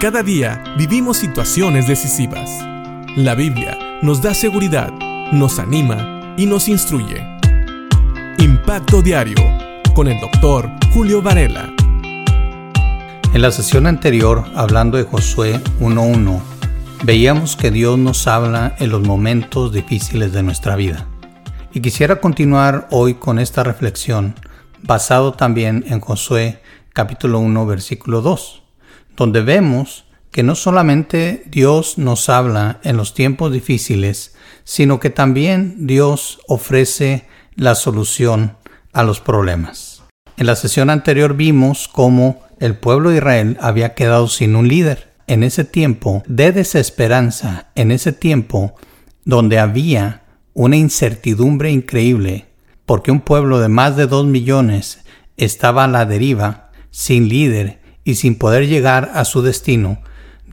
Cada día vivimos situaciones decisivas. La Biblia nos da seguridad, nos anima y nos instruye. Impacto Diario con el doctor Julio Varela. En la sesión anterior, hablando de Josué 1.1, veíamos que Dios nos habla en los momentos difíciles de nuestra vida. Y quisiera continuar hoy con esta reflexión, basado también en Josué capítulo 1, versículo 2 donde vemos que no solamente Dios nos habla en los tiempos difíciles, sino que también Dios ofrece la solución a los problemas. En la sesión anterior vimos cómo el pueblo de Israel había quedado sin un líder. En ese tiempo de desesperanza, en ese tiempo donde había una incertidumbre increíble, porque un pueblo de más de dos millones estaba a la deriva, sin líder y sin poder llegar a su destino,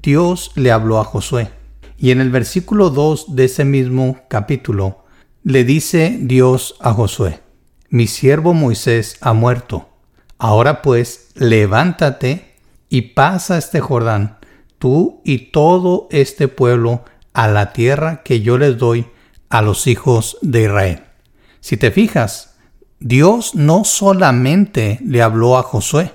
Dios le habló a Josué. Y en el versículo 2 de ese mismo capítulo, le dice Dios a Josué, mi siervo Moisés ha muerto. Ahora pues, levántate y pasa este Jordán, tú y todo este pueblo, a la tierra que yo les doy a los hijos de Israel. Si te fijas, Dios no solamente le habló a Josué,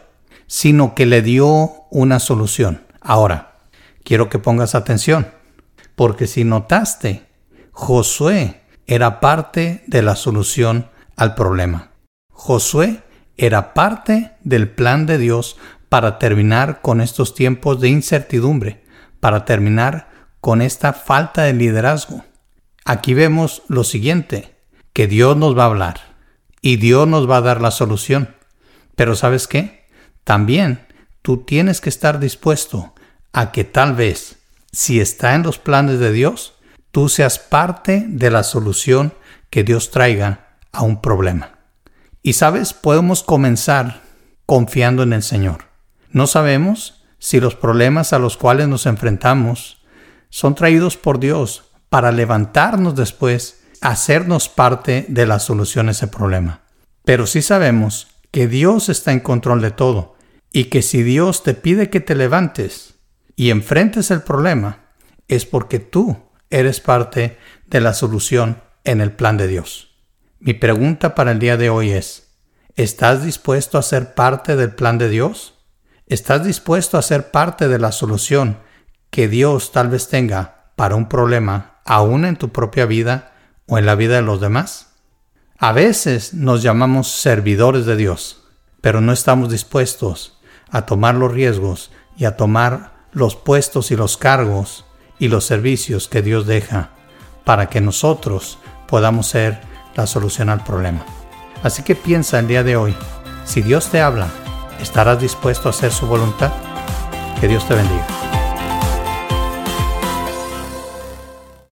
sino que le dio una solución. Ahora, quiero que pongas atención, porque si notaste, Josué era parte de la solución al problema. Josué era parte del plan de Dios para terminar con estos tiempos de incertidumbre, para terminar con esta falta de liderazgo. Aquí vemos lo siguiente, que Dios nos va a hablar y Dios nos va a dar la solución. Pero ¿sabes qué? También tú tienes que estar dispuesto a que tal vez, si está en los planes de Dios, tú seas parte de la solución que Dios traiga a un problema. Y sabes, podemos comenzar confiando en el Señor. No sabemos si los problemas a los cuales nos enfrentamos son traídos por Dios para levantarnos después, hacernos parte de la solución a ese problema. Pero sí sabemos que Dios está en control de todo y que si Dios te pide que te levantes y enfrentes el problema, es porque tú eres parte de la solución en el plan de Dios. Mi pregunta para el día de hoy es, ¿estás dispuesto a ser parte del plan de Dios? ¿Estás dispuesto a ser parte de la solución que Dios tal vez tenga para un problema aún en tu propia vida o en la vida de los demás? A veces nos llamamos servidores de Dios, pero no estamos dispuestos a tomar los riesgos y a tomar los puestos y los cargos y los servicios que Dios deja para que nosotros podamos ser la solución al problema. Así que piensa el día de hoy, si Dios te habla, ¿estarás dispuesto a hacer su voluntad? Que Dios te bendiga.